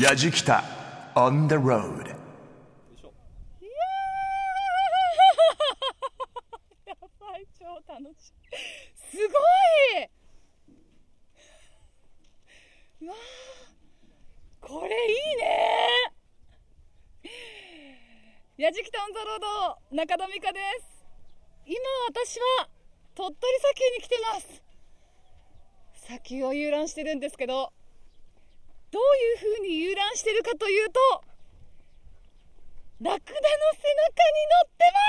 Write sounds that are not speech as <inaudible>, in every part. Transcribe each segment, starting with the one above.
やじきた on the road. やばい超楽しい。すごい。わーこれいいね。やじきたオンザロード中田美香です。今私は鳥取砂丘に来てます。砂丘を遊覧してるんですけどどういう風に遊覧してるかというとラクダの背中に乗ってま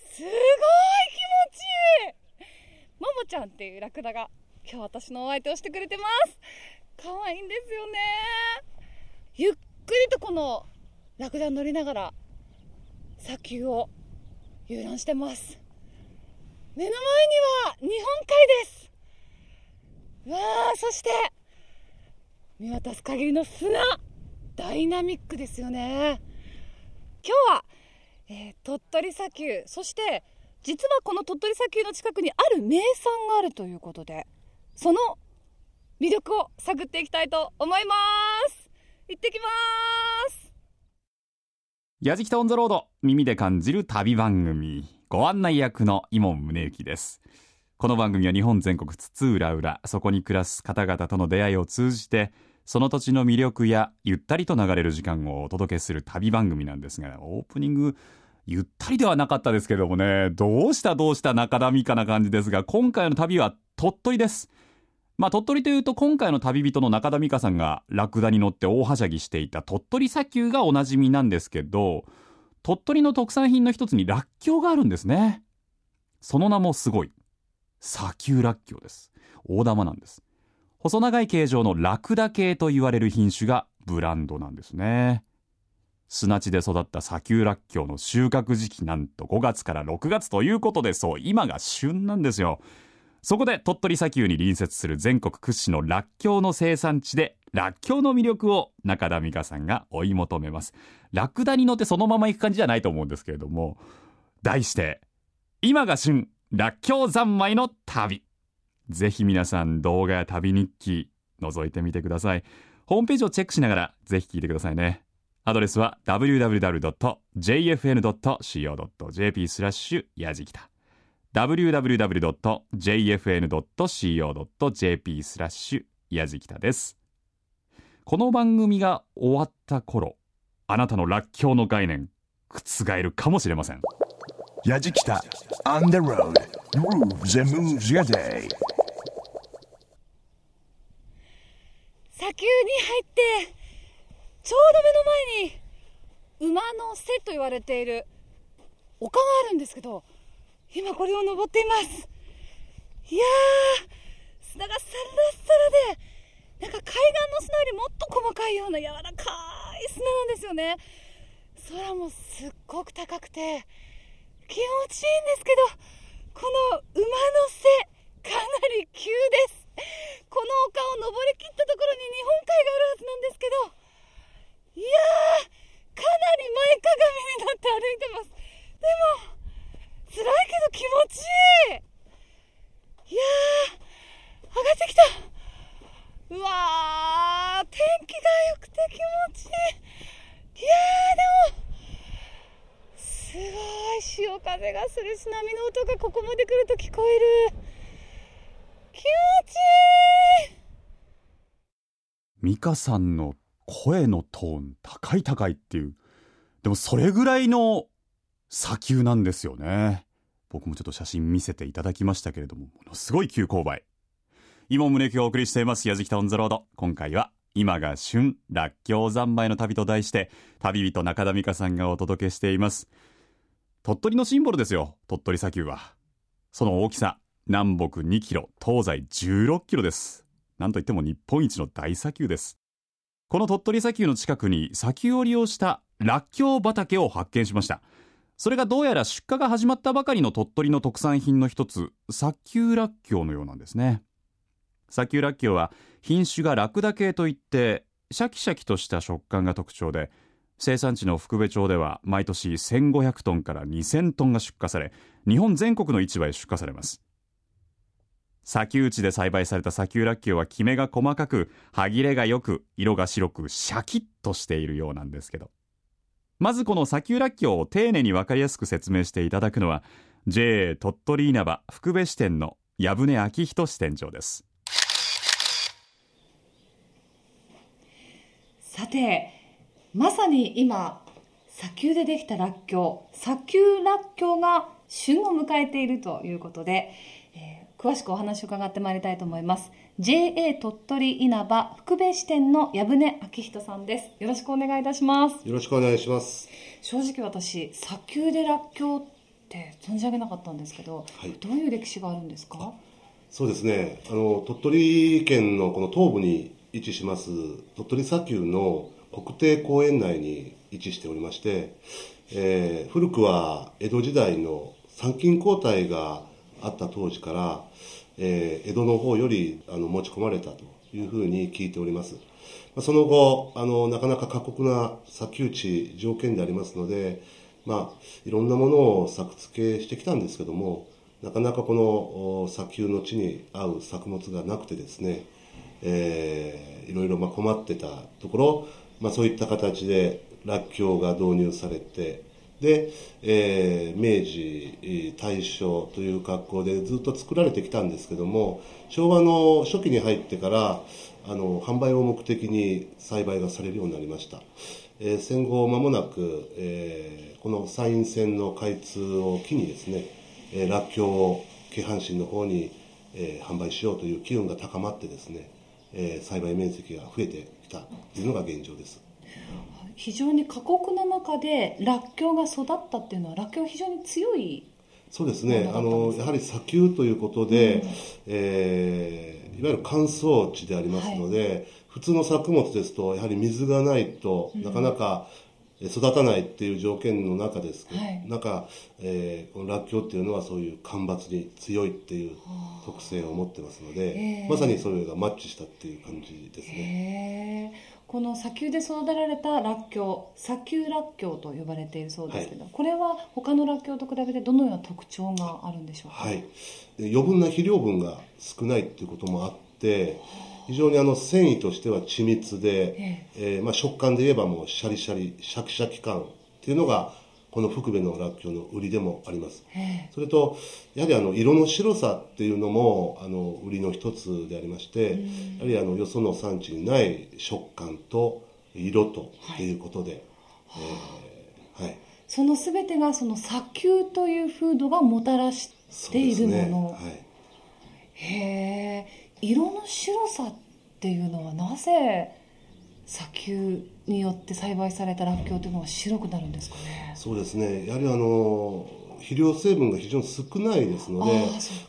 す。<laughs> すごい気持ちいい。ももちゃんっていうラクダが今日私のお相手をしてくれてます。可愛いんですよね。ゆっくりとこのラクダに乗りながら砂丘を遊覧してます。目の前には日本海です。わあそして見渡す限りの砂ダイナミックですよね。今日は、えー、鳥取砂丘そして実はこの鳥取砂丘の近くにある名産があるということでその魅力を探っていきたいと思います。行ってきます。やじきたオンザロード耳で感じる旅番組。ご案内役の伊門宗行です。この番組は日本全国津々浦々そこに暮らす方々との出会いを通じてその土地の魅力やゆったりと流れる時間をお届けする旅番組なんですがオープニングゆったりではなかったですけどもねどうしたどうした中田美香な感じですが今回の旅は鳥取です。まあ鳥取というと今回の旅人の中田美香さんがラクダに乗って大はしゃぎしていた鳥取砂丘がおなじみなんですけど鳥取の特産品の一つにらっきょうがあるんですね。その名もすごい。砂丘らっきょうです。大玉なんです。細長い形状のラクダ系と言われる品種がブランドなんですね。砂地で育った砂丘らっきょうの収穫時期なんと5月から6月ということでそう今が旬なんですよ。そこで鳥取砂丘に隣接する全国屈指のらっきょうの生産地でらっきょうの魅力を中田美香さんが追い求めます。ラクダに乗ってそのまま行く感じじゃないと思うんですけれども題して今が旬らっきょう三昧の旅。ぜひ皆さん動画や旅日記覗いてみてください。ホームページをチェックしながらぜひ聞いてくださいね。アドレスは www.jfn.co.jp スラッシュやじきた。www.jfn.co.jp スラッシュやじきたです。この番組が終わった頃あなたのらっきょうの概念覆るかもしれません。やじきた。On the road. Grooves and moves your day. 砂丘に入ってちょうど目の前に馬の背と言われている。丘があるんですけど今これを登っています。いやー砂がサラサラでなんか海岸の砂よりもっと細かいような柔らかい砂なんですよね。空もすっごく高くて気持ちいいんですけどこの馬の背かなり急です。この丘を登りきったところに日本海があるはずなんですけどいやーかなり前かがみになって歩いてます。でも辛いけど気持ちいい。いやー上がってきた。うわー天気が良くて気持ちいい。いやーでもすごい。潮風がするし波の音がここまで来ると聞こえる。気持ちいい。美香さんの声のトーン高い高いっていう。でもそれぐらいの砂丘なんですよね。僕もちょっと写真見せていただきましたけれどもものすごい急勾配。今宗行がお送りしています矢敷タウンザロード。今回は今が旬らっきょう三昧の旅と題して旅人中田美香さんがお届けしています。鳥取のシンボルですよ鳥取砂丘は。その大きさ南北2キロ東西16キロです。なんといっても日本一の大砂丘です。この鳥取砂丘の近くに砂丘を利用したらっきょう畑を発見しました。それがどうやら出荷が始まったばかりの鳥取の特産品の一つ砂丘らっきょうのようなんですね。砂丘らっきょうは品種がラクダ系といってシャキシャキとした食感が特徴で生産地の福部町では毎年1500トンから2000トンが出荷され日本全国の市場へ出荷されます。砂丘地で栽培された砂丘らっきょうはきめが細かく歯切れが良く色が白くシャキッとしているようなんですけど。まずこの砂丘らっきょうを丁寧に分かりやすく説明していただくのは JA 鳥取稲葉福部支店の矢船昭人支店長です。さてまさに今砂丘でできたらっきょう砂丘らっきょうが旬を迎えているということで、えー詳しくお話を伺ってまいりたいと思います。JA 鳥取稲葉福部支店の矢船昭人さんです。よろしくお願いいたします。よろしくお願いします。正直私砂丘でらっきょうって存じ上げなかったんですけど、はい。どういう歴史があるんですか？そうですね。あの鳥取県のこの東部に位置します鳥取砂丘の国定公園内に位置しておりまして、えー古くは江戸時代の参勤交代があった当時から、えー江戸の方よりあの持ち込まれたというふうに聞いております。まあその後あのなかなか過酷な砂丘地条件でありますので、まあ、いろんなものを作付けしてきたんですけどもなかなかこの砂丘の地に合う作物がなくてですね、えーいろいろまあ困ってたところ、まあ、そういった形でらっきょうが導入されてで、えー明治大正という格好でずっと作られてきたんですけども昭和の初期に入ってからあの販売を目的に栽培がされるようになりました、えー戦後間もなく、えーこの山陰線の開通を機にですね、えー、らっきょうを京阪神の方に、えー販売しようという機運が高まってですね、えー栽培面積が増えてきたというのが現状です。非常に過酷な中でらっきょうが育ったっていうのはらっきょうは非常に強いそうですね、なあのやはり砂丘ということで、えーいわゆる乾燥地でありますので、普通の作物ですと、やはり水がないとなかなかえー育たないっていう条件の中ですけど、はい。中、えーこのらっきょうっていうのはそういう干ばつに強いっていう特性を持ってますので、へーまさにそれがマッチしたっていう感じですね。へえ。この砂丘で育てられたらっきょう砂丘らっきょうと呼ばれているそうですけど、これは他のらっきょうと比べてどのような特徴があるんでしょうか？はい、で余分な肥料分が少ないっていうこともあって非常にあの繊維としては緻密で、ええ。ーまあ、食感で言えばもうシャリシャリシャキシャキ感っていうのがこの福部のらっきょうの売りでもあります。えそれとやはりあの色の白さっていうのもあの売りの一つでありまして、やはりあのよその産地にない食感と色とっていうことで、えーはい、その全てがその砂丘という風土がもたらしているもの、はい。へえ色の白さっていうのはなぜ砂丘によって栽培されたらっきょうというのが白くなるんですかね？そうですね、やはりあの肥料成分が非常に少ないですので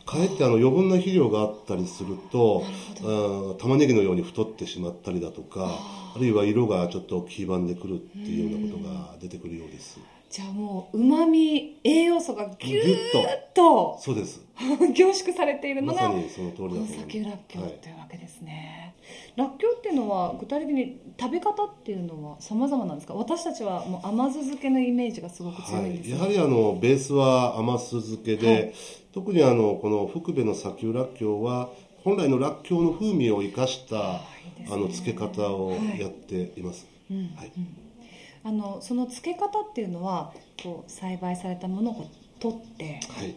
かえってあの余分な肥料があったりすると、あー玉ねぎのように太ってしまったりだとか、あるいは色がちょっと黄ばんでくるっていうようなことが出てくるようです。じゃあもううまみ栄養素がぎゅっっとそうです。<laughs> 凝縮されているのがまさにその通りだとこの思います。砂丘らっきょうはいというわけですね、らっきょうっていうのは具体的に食べ方っていうのは様々なんですか？私たちはもう甘酢漬けのイメージがすごく強いんですはい、やはりあのベースは甘酢漬けで、はい。特にあのこの福部の砂丘らっきょうは本来のらっきょうの風味を生かしたあの漬け方をやっています。うんはいあのその漬け方っていうのはこう栽培されたものを取ってはい。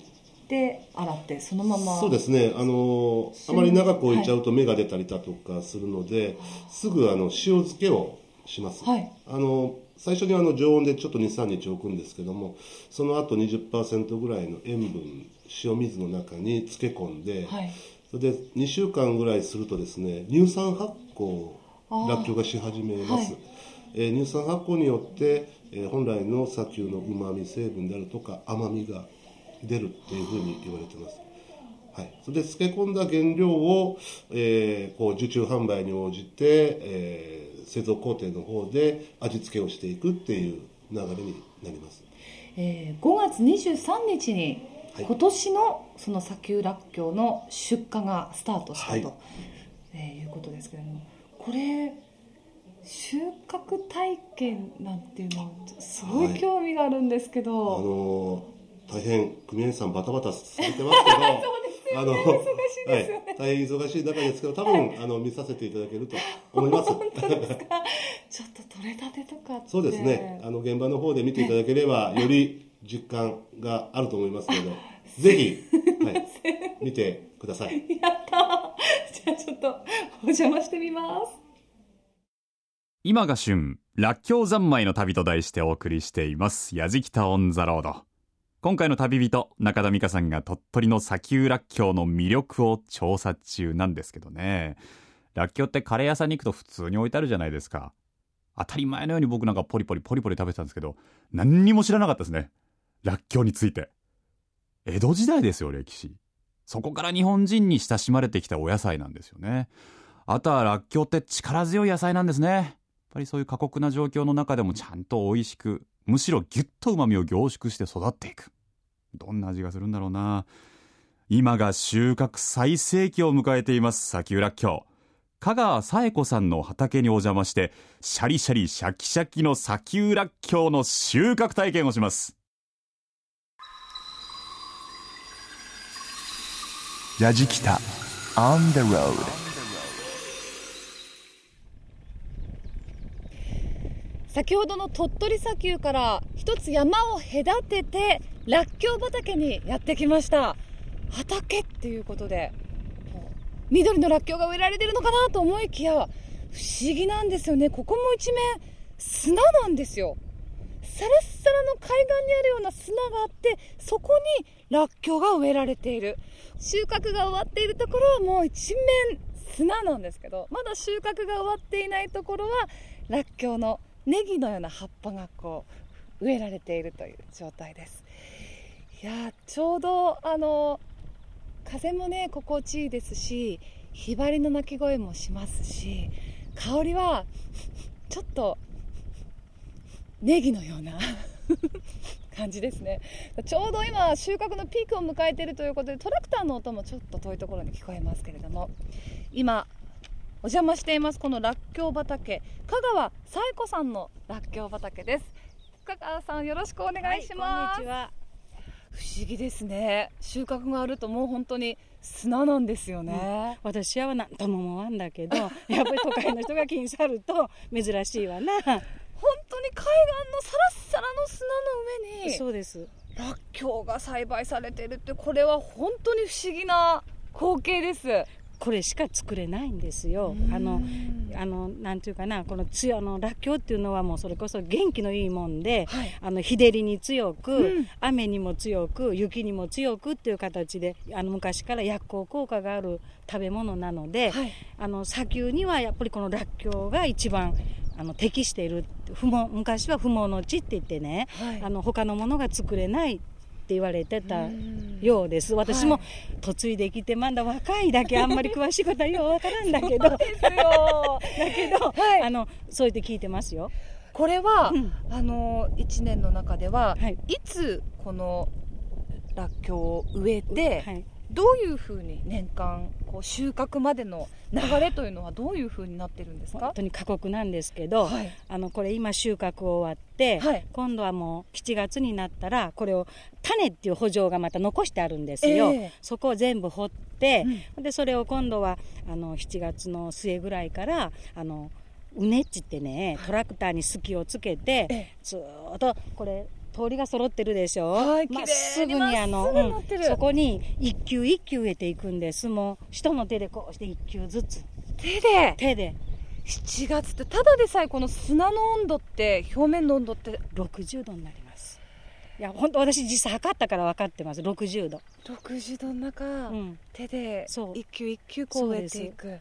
で洗ってそのまま。そうですね、あのあまり長く置いちゃうと芽が出たりだとかするので、すぐあの塩漬けをします、はい。あの最初にあの常温でちょっと23日置くんですけどもその後20%ぐらいの塩分塩水の中に漬け込んで、はい。それで2週間ぐらいするとですね乳酸発酵らっきょうがし始めます、はいえー乳酸発酵によって、えー本来の砂丘のうまみ成分であるとか甘みが出るっていうふうに言われてます。はい、それで漬け込んだ原料を、えーこう受注販売に応じて、えー製造工程の方で味付けをしていくっていう流れになります。えー5月23日にはい。今年のその砂丘らっきょうの出荷がスタートしたと、はいい。えーいうことですけれどもこれ収穫体験なんていうのすごい興味があるんですけあど、のー大変組合員さんバタバタされてますけど。<laughs> あの忙しいはい、大変忙しい中ですけど、多分、あの見させていただけると思います。<laughs> ちょっと取れたてとかそうですね。あの現場の方で見ていただければ、<laughs> より実感があると思いますので、ぜひ、はい、見てください。やったじゃあちょっとお邪魔してみます今が旬、らっきょう三昧の旅と題してお送りしています。やじきたオンザロード。今回の旅人、中田美香さんが鳥取の砂丘らっきょうの魅力を調査中なんですけどね。らっきょうってカレー屋さんに行くと普通に置いてあるじゃないですか。当たり前のように僕なんかポリポリポリポリ食べてたんですけど、何にも知らなかったですね。らっきょうについて。江戸時代ですよ、歴史。そこから日本人に親しまれてきたお野菜なんですよね。あとはらっきょうって力強い野菜なんですね。ぱりそういう過酷な状況の中でもちゃんと美味しく、むしろギュッと旨味を凝縮して育っていく。どんな味がするんだろうな。今が収穫最盛期を迎えています、砂丘らっきょう。香川紗恵子さんの畑にお邪魔して、シャリシャリシャキシャキの砂丘らっきょうの収穫体験をします。ヤジキタ on the road 先ほどの鳥取砂丘から一つ山を隔ててらっきょう畑にやってきました。畑っていうことで緑のらっきょうが植えられてるのかなと思いきや不思議なんですよね。ここも一面砂なんですよ。サラッサラの海岸にあるような砂があってそこにらっきょうが植えられている。収穫が終わっているところはもう一面砂なんですけどまだ収穫が終わっていないところはらっきょうのネギのような葉っぱがこう植えられているという状態です。いやちょうどあの風もね心地いいですしひばりの鳴き声もしますし香りはちょっとネギのような <laughs> 感じですね。ちょうど今収穫のピークを迎えているということでトラクターの音もちょっと遠いところに聞こえますけれども今お邪魔しています。このらっきょう畑。香川紗恵子さんのらっきょう畑です。香川さんよろしくお願いします、こんにちは。不思議ですね。収穫があるともう本当に砂なんですよね、私は何とも思わんだけど、<laughs> やっぱり都会の人が気にさると珍しいわな。本当に海岸のサラッサラの砂の上にそうです。らっきょうが栽培されてるってこれは本当に不思議な光景ですこれしか作れないんですよ。あの、あの、なんていうかな、このつよ、あの、らっきょうっていうのはもうそれこそ元気のいいもんで、はい。あの、日照りに強く、うん。雨にも強く、雪にも強くっていう形で、あの、昔から薬効効果がある食べ物なので、はい。あの、砂丘にはやっぱりこのらっきょうが一番、あの適している。不毛昔は不毛の地って言ってね、はい。あの他のものが作れないって言われてたうん。ようです。私もはい嫁いできてまだ若いだけ <laughs> あんまり詳しいことはようわからんだけど。<laughs> <laughs> だけど、はい。あのそう言って聞いてますよ。これは、うん。あの1年の中では、はい。い、つこのらっきょうを植えて、はいどういうふうに年間こう収穫までの流れというのはどういうふうになってるんですか？本当に過酷なんですけど、はい。あのこれ今収穫終わって、はい。今度はもう7月になったらこれを種っていう補助がまた残してあるんですよ、ええ。そこを全部掘って、でそれを今度はあの7月の末ぐらいからあのうねっちってねトラクターに隙をつけて、ええ。ずーっとこれ通りが揃ってるでしょ、はいまっすぐにあの、うんそこに一球一球植えていくんですもう人の手でこうして一球ずつ。手で？手で。7月ってただでさえこの砂の温度って表面の温度って60度になります。いや本当私実際測ったから分かってます。60度。60度の中、うん。手でそう。一球一球こう植えていく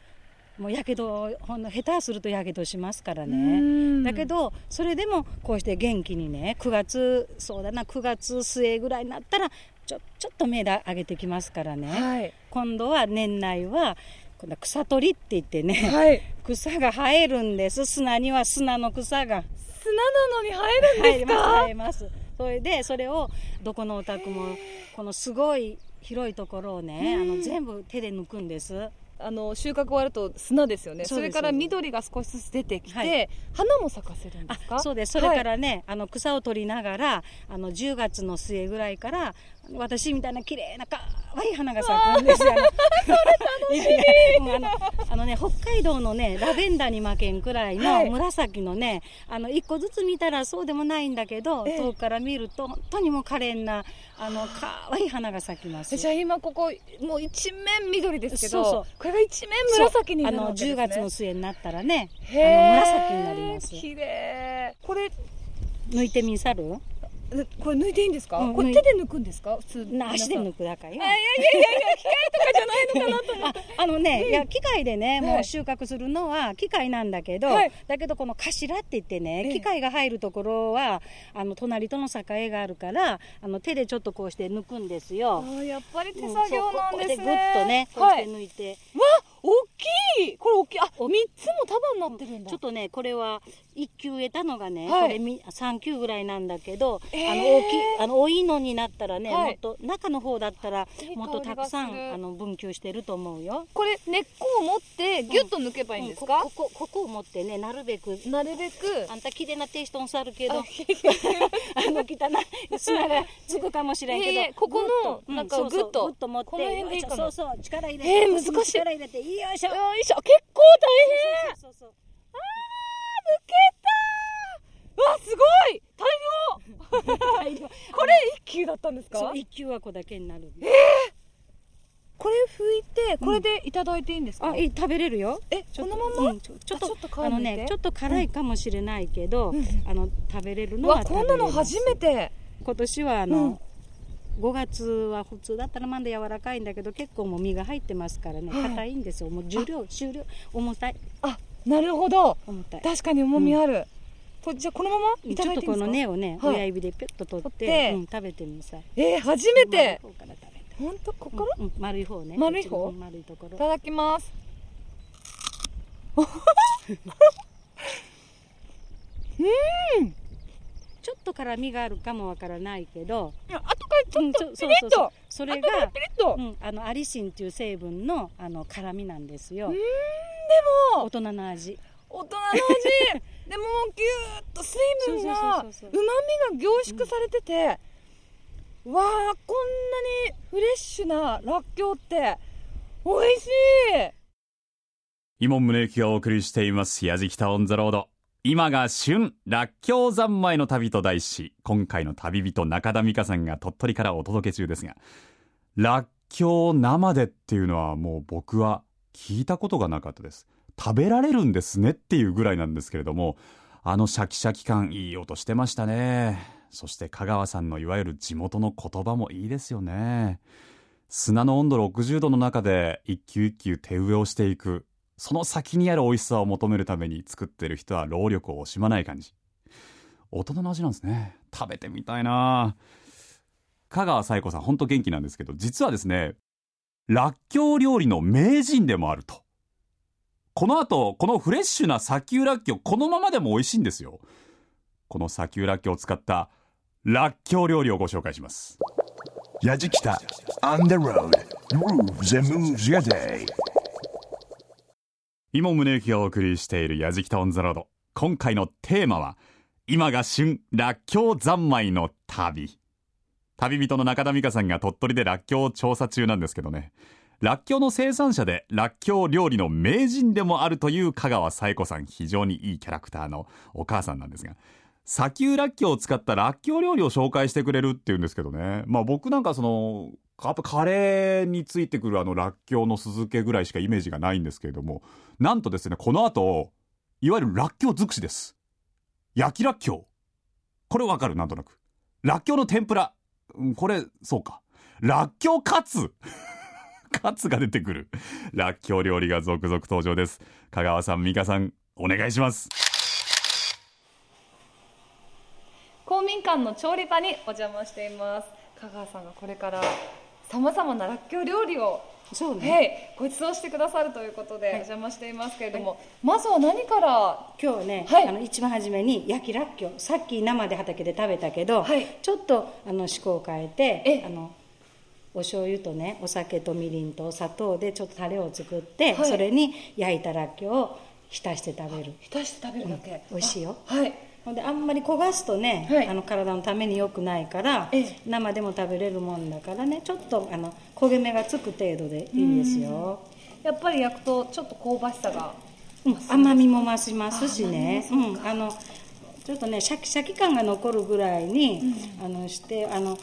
もうやけどほんの下手するとやけどしますからうねん。だけどそれでもこうして元気にね9月そうだな9月末ぐらいになったらちょちょっと芽で上げてきますからね、はい。今度は年内は今度は草取りって言ってね、はい。草が生えるんです。砂には砂の草が。砂なのに生えるんですか？生えます生えます。それでそれをどこのお宅もこのすごい広いところをねあの全部手で抜くんですあの収穫終わると砂ですよね。それから緑が少しずつ出てきて、はい。花も咲かせるんですか？あそうです。それからね、あの草を取りながらあの10月の末ぐらいから私みたいな綺麗な可愛い花が咲くんですよ。あの <laughs> い。やいやあのあのね、北海道のね、ラベンダーに負けんくらいはい。の紫のね、あの、一個ずつ見たらそうでもないんだけど、ええ。遠くから見ると本当にもう可憐な、あの、可愛い花が咲きます。じゃあ今ここもう一面緑ですけどそうそう。これが一面紫になるわけです、ね、10月の末になったらね、あの紫になります。綺麗。これ抜いてみさる？えこれ抜いていいんですか、うんこれ手で抜くんですか？普通な足でく抜くだけよ。あいやいやいやいや機械とかじゃないのかなと <laughs> ああのね、いや機械でね、はい。もう収穫するのは機械なんだけど、はい。だけどこの頭って言ってね、ええ。機械が入るところはあの隣との境があるからあの手でちょっとこうして抜くんですよ。やっぱり手うん作業なんですね、そうこうやっとねこうしてはい、抜いて、わ大きい！これ大きい。あ三つも束になってるんだ。ちょっとねこれは1球植えたのがね、はい。これみ3球ぐらいなんだけど、えー。あの大きいあのおいのになったらね、はい。もっと中の方だったらもっとたくさんあの分球してると思うよ。これ根っこを持ってギュッと抜けばいいんですか？うん、ここここを持ってねなるべくなるべく。あんた綺麗なテイストのさるけどああの汚い砂がつくかもしれんけど、いえいえここのグッとなんかそうそう持ってそうそう力入れてえー難しい。力入れてよいしょ。よいしょ。結構大変。そうそうそうわすごい。大量。<laughs> これ一球だったんですか？一球はこだけになる。これ拭いてこれでいただいていいんですか、あいい食べれるよ。えちょっとこのまま？うんちょちょっとあちょっと皮あのねちょっと辛いかもしれないけど、うん。あの食べれるのわは食こんなべれますの初めて。今年はあの、うん。5月は普通だったらまだ柔らかいんだけど結構もう身が入ってますからね。はい。硬いんですよ。もう重量重量。重たい。あなるほど。確かに重みある、こじゃあこのままいたちょっとだいていいんですか？この根をね、はい。親指でピュッと取ってうん、食べてみさい。えー、初めて。本当ここから、うんうん丸い方ね。丸い方？丸いところ。いただきます <laughs> <laughs> ちょっと辛みがあるかもわからないけどいや後からちょっとうんピリッと、それ後からがピリッと、うん、あのアリシンっていう成分のあの辛みなんですよ。うーんでも大人の味。大人の味。<laughs> でもギューッと水分がそうそううまそうそう。みが凝縮されてて、わあこんなにフレッシュならっきょうって美味しい。井門宗之がお送りしています「やじきた on the road」今が旬らっきょう三昧の旅と題し今回の旅人中田美香さんが鳥取からお届け中ですがらっきょう生でっていうのはもう僕は聞いたことがなかったです。食べられるんですねっていうぐらいなんですけれどもあのシャキシャキ感いい音してましたね。そして香川さんのいわゆる地元の言葉もいいですよね。砂の温度60度の中で一球一球手植えをしていく。その先にある美味しさを求めるために作ってる人は労力を惜しまない感じ。大人の味なんですね。食べてみたいな。香川彩子さんほんと元気なんですけど実はですねらっきょう料理の名人でもあると。この後このフレッシュな砂丘らっきょうこのままでも美味しいんですよ。この砂丘らっきょうを使ったらっきょう料理をご紹介します。Yajikita on the road grooves and moves your day. 井門宗之がお送りしている「やじきた on the road」今回のテーマは「今が旬らっきょう三昧の旅」旅人の中田美香さんが鳥取でらっきょうを調査中なんですけどね。らっきょうの生産者でらっきょう料理の名人でもあるという香川彩子さん。非常にいいキャラクターのお母さんなんですが。砂丘らっきょうを使ったらっきょう料理を紹介してくれるっていうんですけどね。まあ僕なんかそのやっぱカレーについてくるあのらっきょうの酢漬けぐらいしかイメージがないんですけれどもなんとですねこの後いわゆるらっきょう尽くしです。焼きらっきょう。これわかる？なんとなく。らっきょうの天ぷら。これそうか。らっきょうカツ。<laughs> カツが出てくる。らっきょう料理が続々登場です。香川さん美香さんお願いします。公民館の調理場にお邪魔しています。香川さんがこれからさまざまならっきょう料理をそうね、はい、ご馳走してくださるということでお邪魔していますけれども、まずは何から今日はね、はい。あの一番初めに焼きらっきょうさっき生で畑で食べたけど、はい。ちょっとあの趣向を変えてえあのお醤油とねお酒とみりんとお砂糖でちょっとタレを作って、はい。それに焼いたらっきょうを浸して食べる。浸して食べるだけ、美味しいよ。あはいほんであんまり焦がすとね、はい。あの体のために良くないから、ええ。生でも食べれるもんだからねちょっとあの焦げ目がつく程度でいいですよ、やっぱり焼くとちょっと香ばしさがうん甘みも増しますしね。うんあのちょっとねシャキシャキ感が残るぐらいに、あのしてあの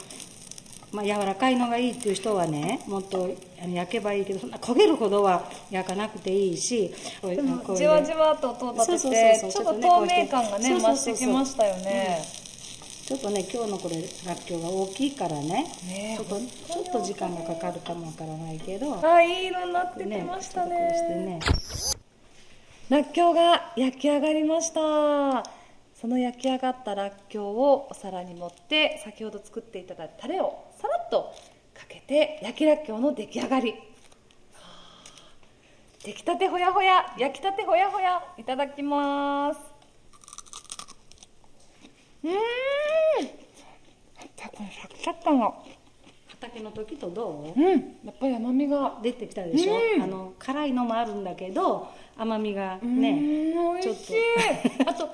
まあ、柔らかいのがいいっていう人はねもっと焼けばいいけどそんな焦げるほどは焼かなくていいしじわじわと音を立ててちょっと透明感がね増してきましたよね。ちょっとね今日のこれらっきょうが大きいからねねえ。ちょっとちょっと時間がかかるかもわからないけど。あいい色になってきねましたね。ねらっきょうが焼き上がりました。その焼き上がったらっきょうをお皿に盛って先ほど作っていただいたタレをさらっとかけて焼きらっきょうの出来上がり。はあ出来たてほやほや焼きたてほやほやいただきます。うーんこのシャキシャキ感が。畑の時とどう？うん。やっぱり甘みが出てきたでしょ、うん。あの辛いのもあるんだけど甘みがうねちょっと。あと <laughs> ポ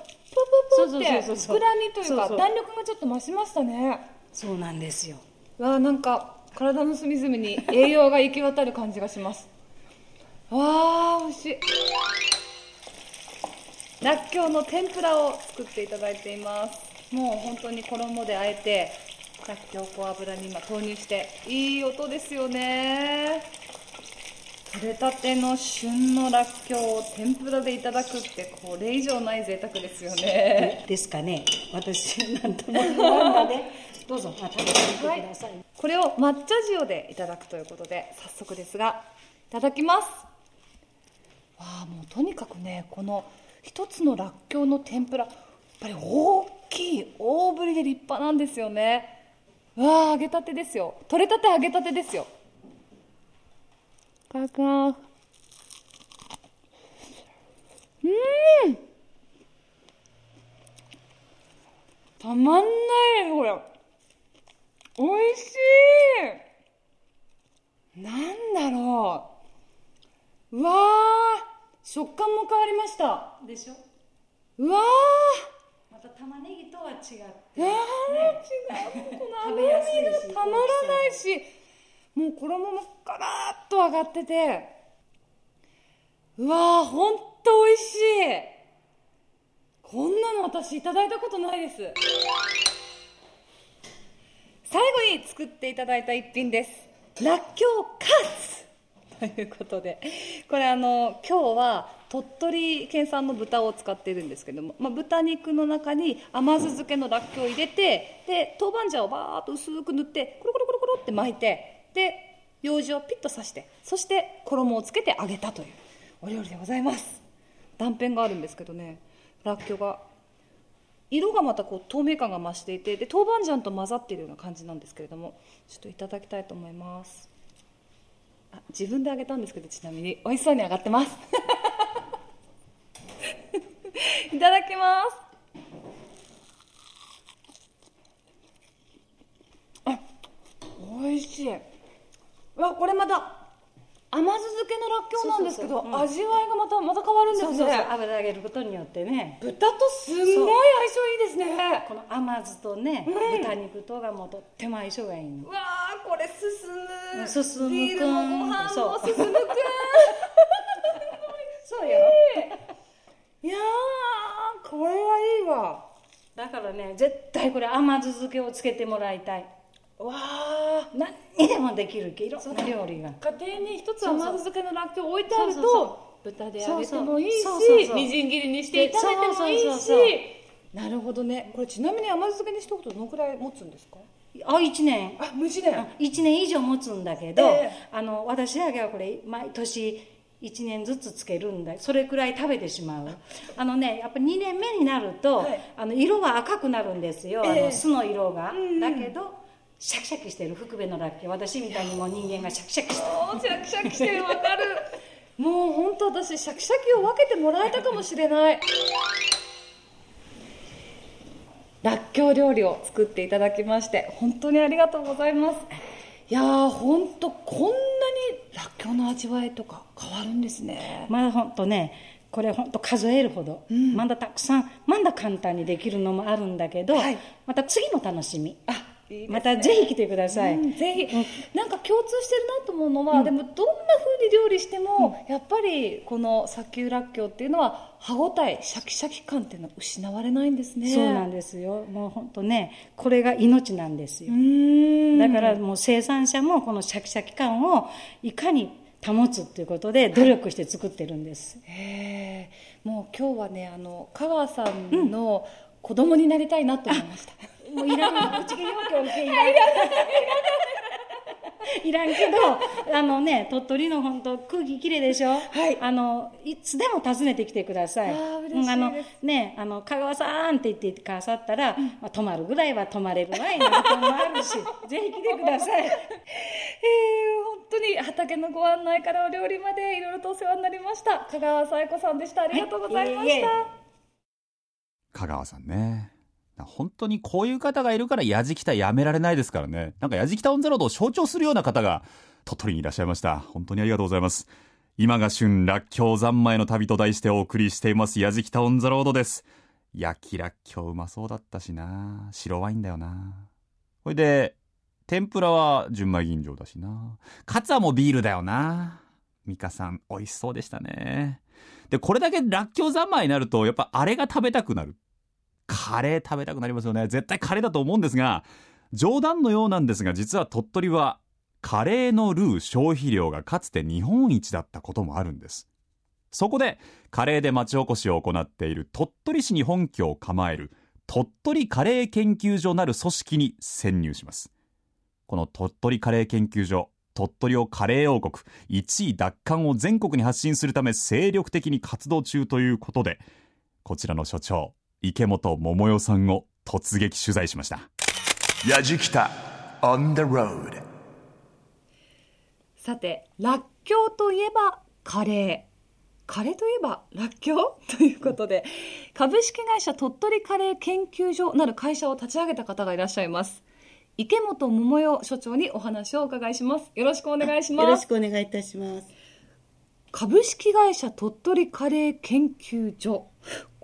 ポポそうって膨らみというか弾力がちょっと増しましたね。そうなんですよわあなんか体の隅々に栄養が行き渡る感じがします。わあ美味しい。らっきょうの天ぷらを作っていただいています。もう本当に衣であえてらっきょうを油に今投入していい音ですよね。取れたての旬のらっきょうを天ぷらでいただくってこれ以上ない贅沢ですよね。ですかね。私なんとも言わんがね。どうぞ、食べてみてください、これを抹茶塩でいただくということで早速ですがいただきます。わあもうとにかくねこの一つのらっきょうの天ぷらやっぱり大きい大ぶりで立派なんですよね。わあ揚げたてですよ。取れたて揚げたてですよ。いただきます。うん。たまんないですこれ。美味しい。なんだろう。うわー。食感も変わりました。でしょ？うわまた玉ねぎとは違って、ーいやー違う。この甘みがたまらないし。もう衣もカラッと揚がってて。うわーほんと美味しい。こんなの私いただいたことないです最後に作っていただいた一品です。らっきょうカツ <laughs> ということでこれあの今日は鳥取県産の豚を使っているんですけども、まあ、豚肉の中に甘酢漬けのらっきょうを入れてで豆板醤をバーッと薄く塗ってコロコロコロコロって巻いてで用紙をピッと刺してそして衣をつけて揚げたというお料理でございます。断片があるんですけどねらっきょうが色がまたこう透明感が増していてで豆板醤と混ざっているような感じなんですけれどもちょっといただきたいと思います。あ自分で揚げたんですけどちなみに。美味しそうに揚がってます。<laughs> いただきます。あ美味しい。わこれまた甘酢漬けのらっきょうなんですけどそうん。味わいがまたまた変わるんですね。そうそう油揚げることによってね。豚とすんごい相性いいですね。この甘酢とね、うん。豚肉とがもうとっても相性がいいの。うわーこれ進む。進むくんビールもご飯もそう。進むくんそうよ。いやーこれはいいわ。だからね絶対これ甘酢漬けをつけてもらいたい。わあ何にでもできるけいろんな料理が。家庭に一つ甘酢漬けのらっきょう置いてあると豚で揚げてもいいしみじん切りにして炒めてもいいし。なるほどね。これちなみに甘酢漬けにしておくとどのくらい持つんですか？あ1年。あ無事だよ1年以上持つんだけど、えあの私だけはこれ毎年1年ずつつけるんだそれくらい食べてしまう。あのねやっぱ2年目になると、はい。あの色が赤くなるんですよ、あええ。の酢の色が、ん。だけどシャキシャキしてる福部のラッキョ私みたいにもう人間がシャキシャキしておーシャキシャキしてる。わかる。もう本当私シャキシャキを分けてもらえたかもしれない。らっきょう料理を作っていただきまして本当にありがとうございます。いやー本当こんなにらっきょうの味わいとか変わるんですね。まあほんとねこれ本当数えるほど、まだたくさんまだ簡単にできるのもあるんだけど、はい。また次も楽しみ。あいいですね。またぜひ来てください、うんぜひ、なんか共通してるなと思うのは、でもどんな風に料理しても、やっぱりこの砂丘らっきょうっていうのは歯ごたえシャキシャキ感っていうのは失われないんですね。そうなんですよ。もう本当ねこれが命なんですよ。だからもう生産者もこのシャキシャキ感をいかに保つっていうことで努力して作ってるんです、へえもう今日はねあの香川さんの子供になりたいなと思いました、もういらない、ぶち切り補強受けいらん。いらんけど、あのね、鳥取の本当空気きれいでしょ？はいあの、いつでも訪ねてきてください。あー嬉しいですうんあの、ね、あの、香川さんって言ってくださったら、まあ、泊まるぐらいは泊まれるわいなこともあるし、ぜひ来てください。えー、本当に畑のご案内からお料理までいろいろとお世話になりました香川紗恵子さんでしたありがとうございました、はいいえいえ香川さんね本当にこういう方がいるからやじきたやめられないですからね。なんかやじきたオンザロードを象徴するような方が鳥取にいらっしゃいました。本当にありがとうございます。今が旬らっきょう三昧の旅と題してお送りしています。やじきたオンザロードです。焼きらっきょううまそうだったしな。白ワインだよな。ほいで天ぷらは純米吟醸だしな。カツはもうビールだよな。ミカさん美味しそうでしたね。でこれだけらっきょう三昧になるとやっぱあれが食べたくなる。カレー食べたくなりますよね。絶対カレーだと思うんですが冗談のようなんですが実は鳥取はカレーのルー消費量がかつて日本一だったこともあるんです。そこでカレーで町おこしを行っている鳥取市に本拠を構える鳥取カレー研究所なる組織に潜入します。この鳥取カレー研究所鳥取をカレー王国1位奪還を全国に発信するため精力的に活動中ということでこちらの所長池本桃代さんを突撃取材しました。Yajikita on the road. さてらっきょうといえばカレー。カレーといえばらっきょう？<laughs> ということで株式会社鳥取カレー研究所なる会社を立ち上げた方がいらっしゃいます。池本桃代所長にお話をお伺いします。よろしくお願いします。よろしくお願いいたします。株式会社鳥取カレー研究所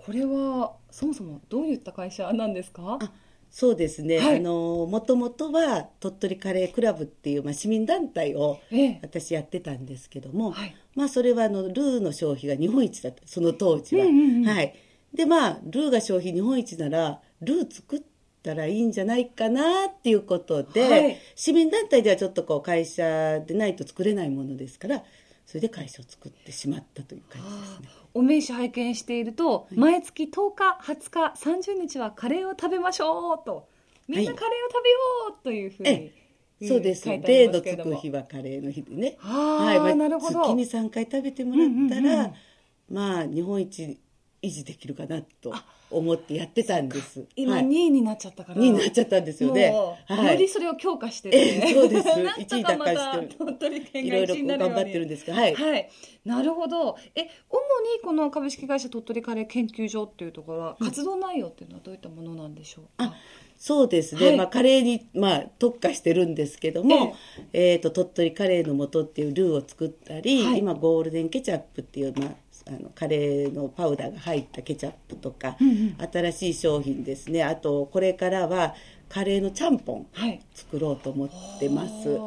これはそもそもどういった会社なんですか？あそうですね、はい。あのもともとは鳥取カレークラブっていう、まあ、市民団体をええ。私やってたんですけども、はい。まあそれはあのルーの消費が日本一だったその当時は、うんうんうんはい。でまあルーが消費日本一ならルー作ったらいいんじゃないかなっていうことで、はい。市民団体ではちょっとこう会社でないと作れないものですからそれで会社を作ってしまったという感じですねお名刺拝見していると、毎月10日20日30日はカレーを食べましょうと。みんなカレーを食べようというふうに、ええそうです。書いてあ例のつく日はカレーの日でね。あーなるほど。月に3回食べてもらったら、まあ日本一維持できるかなと思ってやってたんです。今はい。2位になっちゃったから、2位になっちゃったんですよね。よりそれを強化してそうです。<laughs> なんと一位かま奪還したてる。鳥取県いろ位になるように。頑張ってるんですが、はい。はい、なるほど。え主にこの株式会社鳥取カレー研究所っていうところは活動内容っていうのはどういったものなんでしょうか、あそうですね、はい。まあ、カレーに、まあ、特化してるんですけども、えーと鳥取カレーの素っていうルーを作ったり、はい。今ゴールデンケチャップっていう、まあ、あのカレーのパウダーが入ったケチャップとか、新しい商品ですね。あとこれからはカレーのちゃんぽんはい。作ろうと思ってます。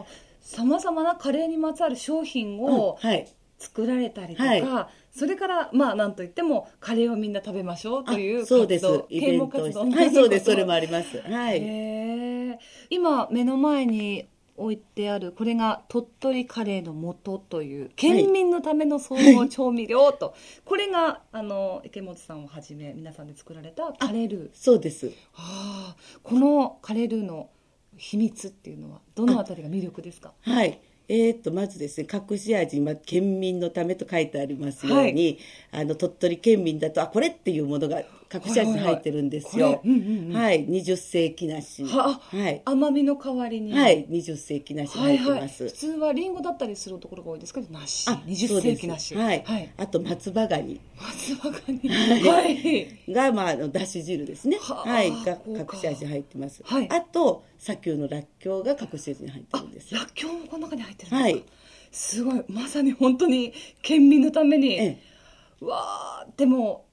さまざまなカレーにまつわる商品うんをはい。作られたりとか、はそれからまあなんといってもカレーをみんな食べましょうというあそうです。イベントはいそうです。それももあります。はい、今目の前に置いてあるこれが鳥取カレーの素という県民のための総合調味料と、これがあの池本さんをはじめ皆さんで作られたカレールー。そうです。ああこのカレールーの秘密っていうのはどのあたりが魅力ですか？はい。えー、とまずですね隠し味、まあ、県民のためと書いてありますように、あの鳥取県民だとあこれっていうものが隠し味に入ってるんですよ。はいはいはいこれうんうんうん。はい、二十世紀梨。ははい。甘みの代わりに。はい、二十世紀梨はいはい。入ってます。普通はリンゴだったりするところが多いですけど梨あ20そうです。世紀梨はい、はい、あと松葉ガニ。松葉ガニ。はい。が、まあ、だし汁ですね。はい、が隠し味入ってます。はい。あと砂丘のらっきょうが隠し味に入ってるんです。らっきょうもこの中に入ってるんですか？はい。すごい。まさに本当に県民のために、ええ。うわーでも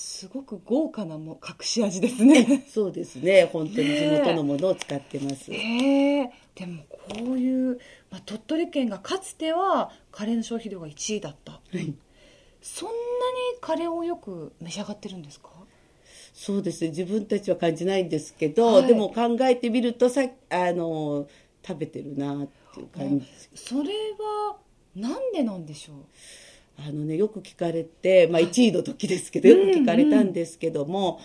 すごく豪華なも隠し味ですね。<laughs> そうですね。本当に地元のものを使ってます、へえ。でもこういう、まあ、鳥取県がかつてはカレーの消費量が1位だった、はい。そんなにカレーをよく召し上がってるんですか？そうですね。自分たちは感じないんですけど、はい。でも考えてみるとさあの食べてるなっていう感じ。それはなんでなんでしょう？あのねよく聞かれて、まあ、1位の時ですけどよく聞かれたんですけども、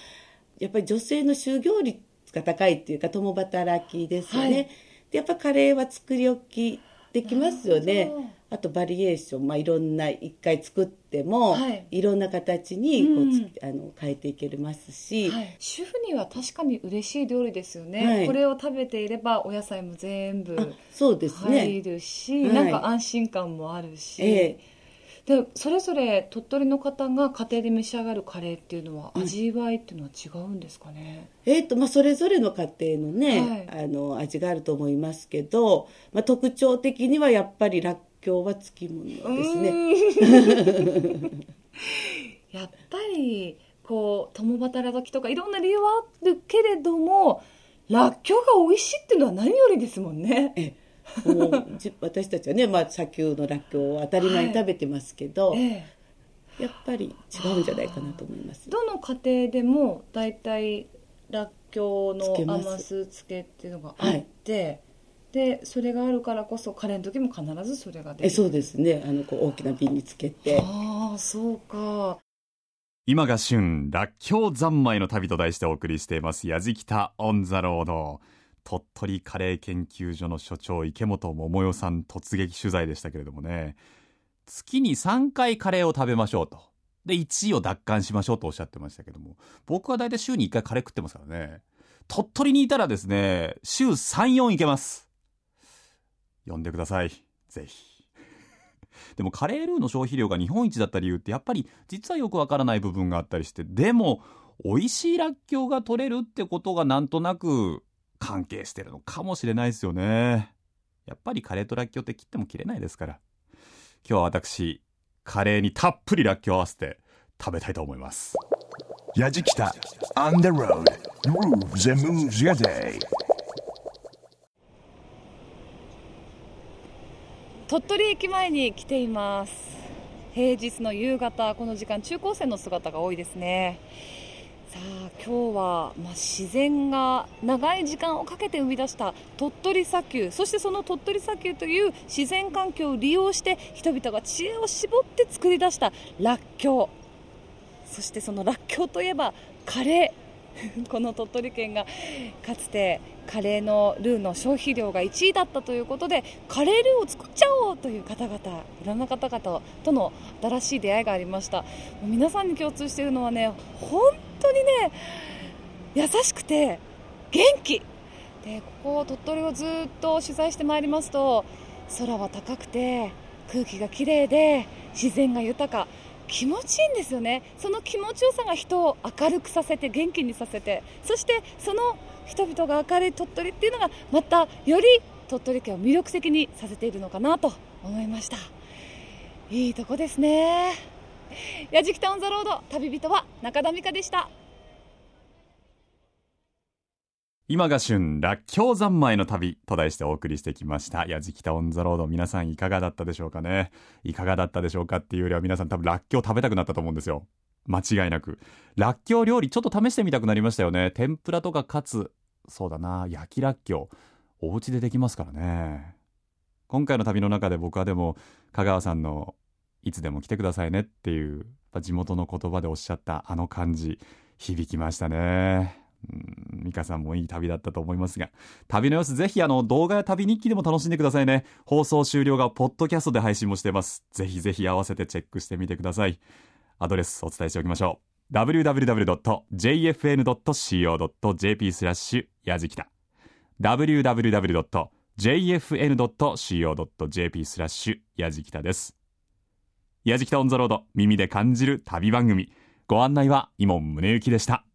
やっぱり女性の就業率が高いっていうか共働きですよね、はい。でやっぱカレーは作り置きできますよね。あとバリエーション、まあ、いろんな一回作っても、はい。い、ろんな形にこうつうん。あの変えていけますし、はい、主婦には確かに嬉しい料理ですよね、はい。これを食べていればお野菜も全部あそうですね、入るし、はい。なんか安心感もあるし、ええでそれぞれ鳥取の方が家庭で召し上がるカレーっていうのは味わいっていうのは違うんですかね、えーとまあ、それぞれの家庭のね、はい。あの味があると思いますけど、まあ、特徴的にはやっぱりらっきょうはつきものですね。<laughs> やっぱりこう共働きとかいろんな理由はあるけれどもらっきょうが美味しいっていうのは何よりですもんね。ええもうじ私たちはね、まあ、砂丘のらっきょうを当たり前に食べてますけど、ええ。やっぱり違うんじゃないかなと思います。どの家庭でも大体らっきょうの甘酢漬けっていうのがあって、でそれがあるからこそカレーの時も必ずそれが出る。えそうですね。あのこう大きな瓶につけて。ああそうか。今が旬、らっきょう三昧の旅と題してお送りしています、やじきたオンザロード。鳥取カレー研究所の所長、池本桃代さん突撃取材でしたけれどもね、月に3回カレーを食べましょうと。で、1位を奪還しましょうとおっしゃってましたけども、僕は大体週に1回カレー食ってますからね、鳥取にいたらですね、週3、4いけます。呼んでください。ぜひ。<laughs> でもカレールーの消費量が日本一だった理由ってやっぱり実はよくわからない部分があったりしてでも美味しいらっきょうが取れるってことがなんとなく関係してるのかもしれないですよね。やっぱりカレーとらっきょうって切っても切れないですから。今日は私カレーにたっぷりらっきょうを合わせて食べたいと思います。Yajikita on the road. Grooves and moves your day. 鳥取駅前に来ています。平日の夕方この時間中高生の姿が多いですね今日は、まあ、自然が長い時間をかけて生み出した鳥取砂丘。そしてその鳥取砂丘という自然環境を利用して人々が知恵を絞って作り出したらっきょう。そしてそのらっきょうといえばカレー。<laughs> この鳥取県がかつてカレーのルーの消費量が1位だったということでカレールーを作っちゃおうという方々いろんな方々との新しい出会いがありました。皆さんに共通しているのはね本当にね優しくて元気。でここ鳥取をずっと取材してまいりますと空は高くて空気がきれいで自然が豊か。気持ちいいんですよね。その気持ちよさが人を明るくさせて元気にさせて。そしてその人々が明るい鳥取っていうのがまたより鳥取県を魅力的にさせているのかなと思いました。いいとこですね。やじきたオンザロード旅人は中田美香でした今が旬、らっきょう三昧の旅と題してお送りしてきました。やじきたオンザロード。皆さんいかがだったでしょうかね。いかがだったでしょうかっていうよりは皆さん多分らっきょう食べたくなったと思うんですよ。間違いなく。らっきょう料理ちょっと試してみたくなりましたよね。天ぷらとかカツ。そうだな。焼きらっきょう。お家でできますからね。今回の旅の中で僕はでも香川さんのいつでも来てくださいねっていう地元の言葉でおっしゃったあの感じ響きましたね。うん美香さんもいい旅だったと思いますが。旅の様子ぜひあの動画や旅日記でも楽しんでくださいね。放送終了がポッドキャストで配信もしてます。ぜひぜひ合わせてチェックしてみてください。アドレスお伝えしておきましょう。www.jfn.co.jp スラッシュやじきた。www.jfn.co.jp スラッシュやじきたです。矢敷とオンザロード耳で感じる旅番組。ご案内は今宗行でした。